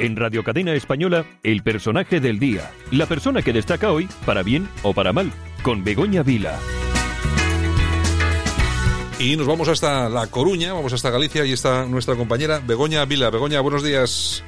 En Radio Cadena Española, el personaje del día. La persona que destaca hoy, para bien o para mal, con Begoña Vila. Y nos vamos hasta La Coruña, vamos hasta Galicia y está nuestra compañera Begoña Vila. Begoña, buenos días.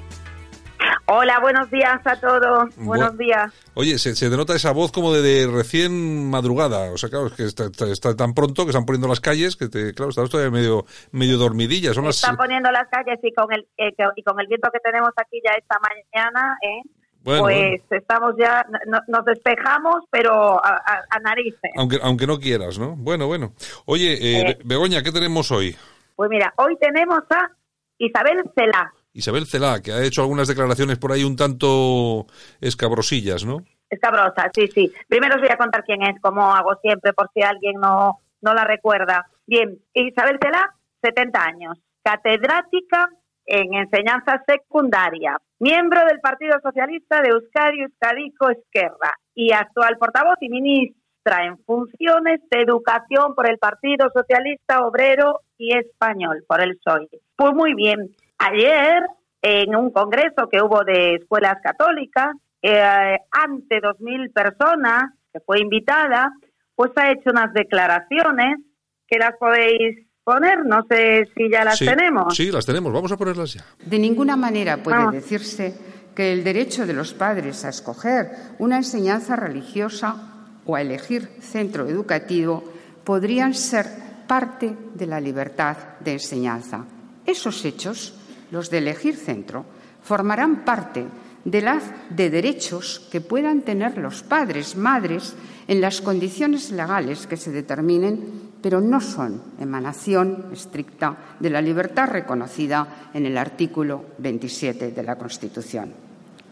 Hola, buenos días a todos. Buenos días. Oye, se, se, denota esa voz como de, recién madrugada. O sea, claro, es que está, tan pronto que están poniendo las calles que, te, claro, estás todavía medio, medio dormidilla. Son están poniendo las calles y con, el, eh, y con el viento que tenemos aquí ya esta mañana, ¿eh? pues estamos ya, nos despejamos, pero a, narices. Aunque, aunque no quieras, ¿no? Bueno, bueno. Oye, eh, Begoña, ¿qué tenemos hoy? Pues mira, hoy tenemos a Isabel Celá. Isabel Celá, que ha hecho algunas declaraciones por ahí un tanto escabrosillas, ¿no? Escabrosa, sí, sí. Primero os voy a contar quién es, como hago siempre, por si alguien no, no la recuerda. Bien, Isabel Celá, 70 años, catedrática en enseñanza secundaria, miembro del Partido Socialista de Euskadi, Euskadico Esquerra y actual portavoz y ministra en funciones de educación por el Partido Socialista Obrero y Español, por el PSOE. Pues muy bien, ayer en un congreso que hubo de escuelas católicas, eh, ante 2.000 personas, que fue invitada, pues ha hecho unas declaraciones que las podéis poner. No sé si ya las tenemos. Sí, las tenemos. Vamos a ponerlas ya. De ninguna manera puede decirse que el derecho de los padres a escoger una enseñanza religiosa o a elegir centro educativo podrían ser parte de la libertad de enseñanza. Esos hechos, los de elegir centro, formarán parte de las de derechos que puedan tener los padres, madres, en las condiciones legales que se determinen pero no son emanación estricta de la libertad reconocida en el artículo 27 de la Constitución.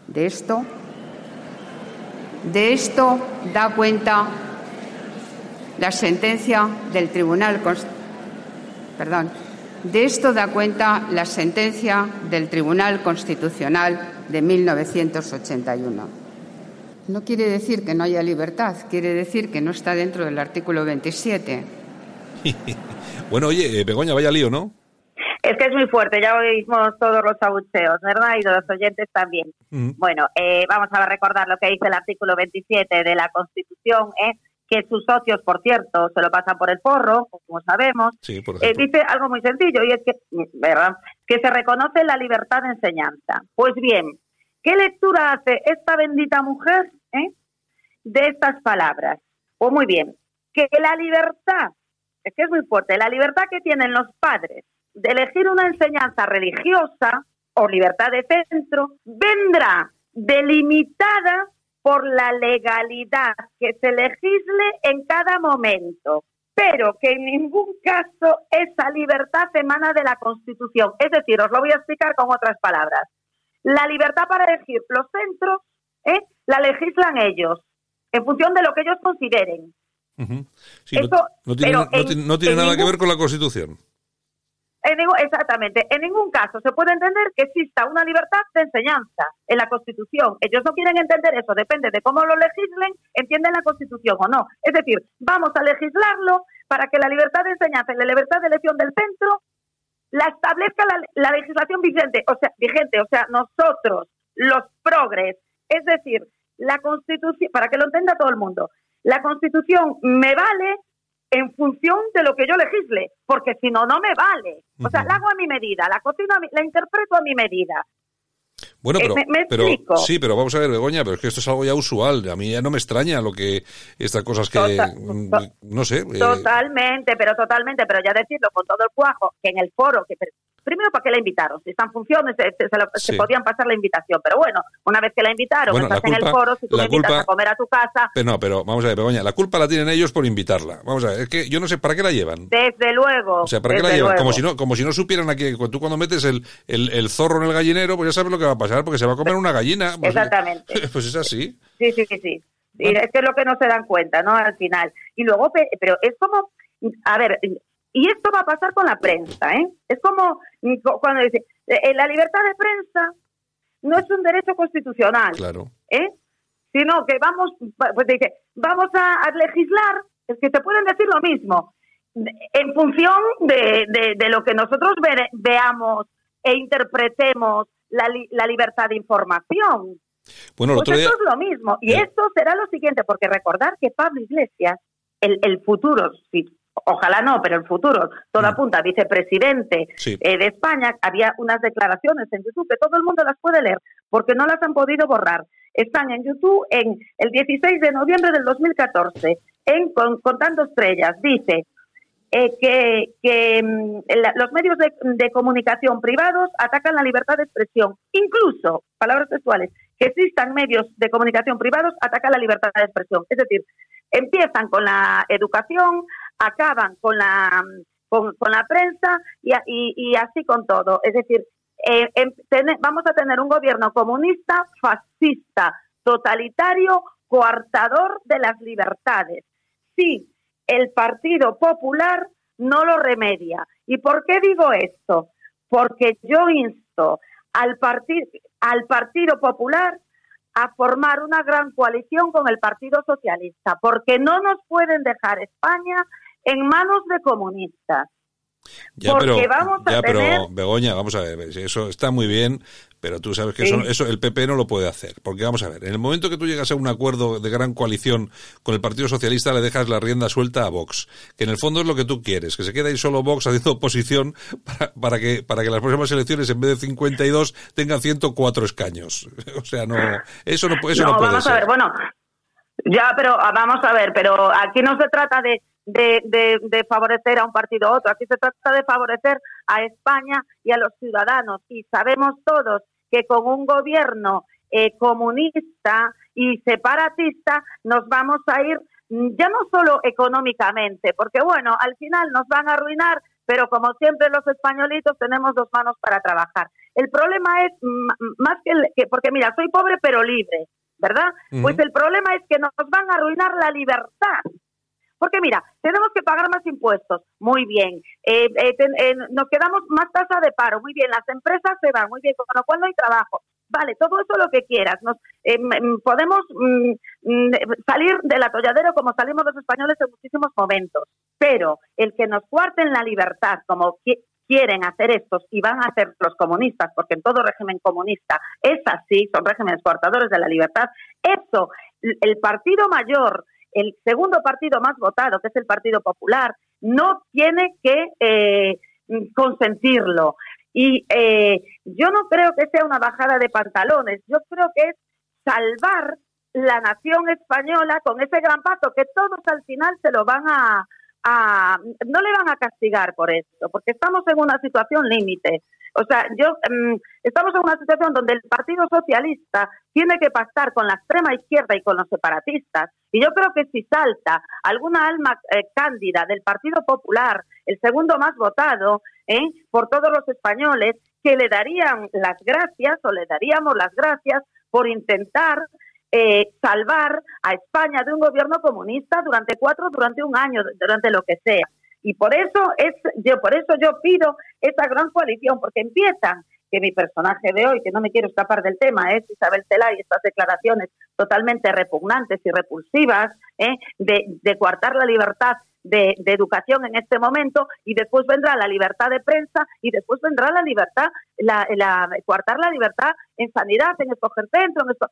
De esto, de esto da cuenta la sentencia del Tribunal perdón, de esto da cuenta la sentencia del Tribunal Constitucional de 1981. No quiere decir que no haya libertad, quiere decir que no está dentro del artículo 27 bueno, oye, eh, Begoña, vaya lío, ¿no? Es que es muy fuerte, ya oímos todos los abucheos, ¿verdad? Y los oyentes también. Bueno, eh, vamos a recordar lo que dice el artículo 27 de la Constitución, ¿eh? Que sus socios, por cierto, se lo pasan por el forro, como sabemos. eh, dice algo muy sencillo, y es que, ¿verdad? que se reconoce la libertad de enseñanza. Pues bien, ¿qué lectura hace esta bendita mujer eh, de estas palabras? Pues muy bien, que la libertad es que es muy fuerte, la libertad que tienen los padres de elegir una enseñanza religiosa o libertad de centro vendrá delimitada por la legalidad que se legisle en cada momento, pero que en ningún caso esa libertad emana de la Constitución. Es decir, os lo voy a explicar con otras palabras. La libertad para elegir los centros ¿eh? la legislan ellos, en función de lo que ellos consideren no, tiene, nada que ver con la Constitución. Exactamente. En ningún caso se puede entender que exista una libertad de enseñanza en la Constitución. Ellos no quieren entender eso. Depende de cómo lo legislen, entienden la Constitución o no. Es decir, vamos a legislarlo para que la libertad de enseñanza y la libertad de elección del centro la establezca la, legislación vigente, o sea, vigente, o sea, nosotros, los progres, es decir, la Constitución, para que lo entienda todo el mundo, la Constitución me vale en función de lo que yo legisle, porque si no, no me vale. O sea, la hago a mi medida, la cocino, la interpreto a mi medida. Bueno, eh, pero, sí, pero vamos a ver, Begoña, pero es que esto es algo ya usual. A mí ya no me extraña lo que estas cosas que mm, no sé. Eh, totalmente, pero totalmente, pero ya decirlo con todo el cuajo que en el foro que Primero, ¿para qué la invitaron? Si están funciones, se, podían pasar la invitación. Pero bueno, una vez que la invitaron, estás en el foro, si tú me invitas a comer a tu casa... Pero no, pero vamos a ver, Begoña, la culpa la tienen ellos por invitarla. Vamos a ver, es que yo no sé, ¿para qué la llevan? Desde luego. O sea, ¿para qué la llevan? Como si, no, como si no supieran aquí, tú cuando metes el, el, zorro en el gallinero, pues ya sabes lo que va a pasar, porque se va a comer una gallina. Pues, Exactamente. Pues es así. Sí, sí, sí, sí. Es que es lo que no se dan cuenta, ¿no? Al final. Y luego, pero es como, a ver, y esto va a pasar con la prensa, ¿eh? Es como cuando dice, eh, eh, la libertad de prensa no es un derecho constitucional, claro. ¿eh? Sino que vamos, pues dice, vamos a, legislar, es que te pueden decir lo mismo, en función de, de, lo que nosotros veamos e interpretemos la, la libertad de información. Bueno, pues esto es lo mismo. Y esto será lo siguiente, porque recordar que Pablo Iglesias, el, el futuro, si ojalá no, pero el futuro, todo mm. apunta, vicepresidente eh, de España, había unas declaraciones en YouTube que todo el mundo las puede leer porque no las han podido borrar. Están en YouTube en el 16 de noviembre del 2014, en Contando Estrellas. Dice eh, que, que mm, los medios de, de comunicación privados atacan la libertad de expresión, incluso, palabras textuales, que existan medios de comunicación privados atacan la libertad de expresión. Es decir, empiezan con la educación, acaban con la, con, la prensa y, y, así con todo. Es decir, eh, em, vamos a tener un gobierno comunista, fascista, totalitario, coartador de las libertades. Si el Partido Popular no lo remedia. ¿Y por qué digo esto? Porque yo insto al, al Partido Popular a formar una gran coalición con el Partido Socialista, porque no nos pueden dejar España en manos de comunistas. Ya, pero, ya, pero Begoña, vamos a ver, eso está muy bien, pero tú sabes que eso, eso, el PP no lo puede hacer. Porque vamos a ver, en el momento que tú llegas a un acuerdo de gran coalición con el Partido Socialista, le dejas la rienda suelta a Vox, que en el fondo es lo que tú quieres, que se quede ahí solo Vox haciendo oposición para, para que para que las próximas elecciones en vez de 52 tengan 104 escaños. O sea, no, eso no, eso no, puede vamos A ver, bueno, ya, pero ah, vamos a ver, pero aquí no se trata de de, favorecer a un partido u otro. Aquí se trata de favorecer a España y a los ciudadanos. Y sabemos todos que con un gobierno eh, comunista y separatista nos vamos a ir mm, ya no solo económicamente, porque bueno, al final nos van a arruinar, pero como siempre los españolitos tenemos dos manos para trabajar. El problema es más que, que porque mira, soy pobre pero libre, ¿verdad? Pues el problema es que nos van a arruinar la libertad. Porque mira, tenemos que pagar más impuestos, muy bien. Eh, eh, eh, nos quedamos más tasa de paro, muy bien. Las empresas se van, muy bien, con lo cual no hay trabajo. Vale, todo eso lo que quieras. Nos, podemos mm, mm, salir del atolladero como salimos los españoles en muchísimos momentos, pero el que nos cuarten la libertad como quieren hacer estos y van a hacer los comunistas, porque en todo régimen comunista es así, son regímenes coartadores de la libertad, eso, el partido mayor el segundo partido más votado, que es el Partido Popular, no tiene que eh, consentirlo. Y eh, yo no creo que sea una bajada de pantalones, yo creo que es salvar la nación española con ese gran pacto que todos al final se lo van a, no le van a castigar por esto, porque estamos en una situación límite. O sea, yo mm, estamos en una situación donde el Partido Socialista tiene que pactar con la extrema izquierda y con los separatistas. Y yo creo que si salta alguna alma eh, cándida del Partido Popular, el segundo más votado ¿eh? por todos los españoles, que le darían las gracias o le daríamos las gracias por intentar eh, salvar a España de un gobierno comunista durante cuatro, durante un año, durante lo que sea. Y por eso es, yo por eso yo pido esta gran coalición, porque empiezan que mi personaje de hoy, que no me quiero escapar del tema, es Isabel Celay, estas declaraciones totalmente repugnantes y repulsivas, ¿eh? de, de coartar la libertad de, de, educación en este momento y después vendrá la libertad de prensa y después vendrá la libertad, la, la coartar la libertad en sanidad, en escoger centro, en esto.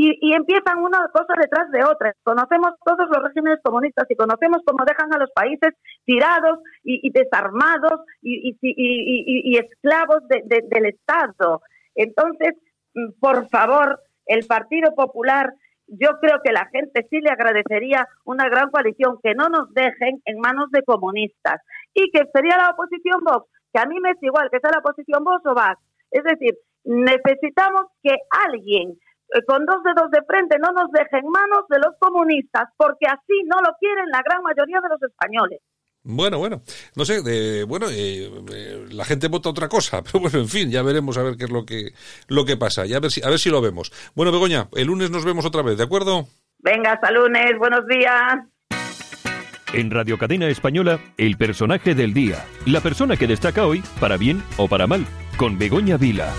Y, empiezan una cosa detrás de otra. Conocemos todos los regímenes comunistas y conocemos cómo dejan a los países tirados y, desarmados y, esclavos del Estado. Entonces, mm, por favor, el Partido Popular, yo creo que la gente sí le agradecería una gran coalición, que no nos dejen en manos de comunistas y que sería la oposición Vox, que a mí me es igual que sea la oposición Vox o Vox. Es decir, necesitamos que alguien con dos dedos de frente no nos dejen manos de los comunistas, porque así no lo quieren la gran mayoría de los españoles. Bueno, bueno, no sé, de, bueno, eh, eh, la gente vota otra cosa, pero bueno, en fin, ya veremos a ver qué es lo que lo que pasa, ya a ver si a ver si lo vemos. Bueno, Begoña, el lunes nos vemos otra vez, ¿de acuerdo? Venga, hasta lunes, buenos días. En Radio Cadena Española, el personaje del día, la persona que destaca hoy, para bien o para mal, con Begoña Vila.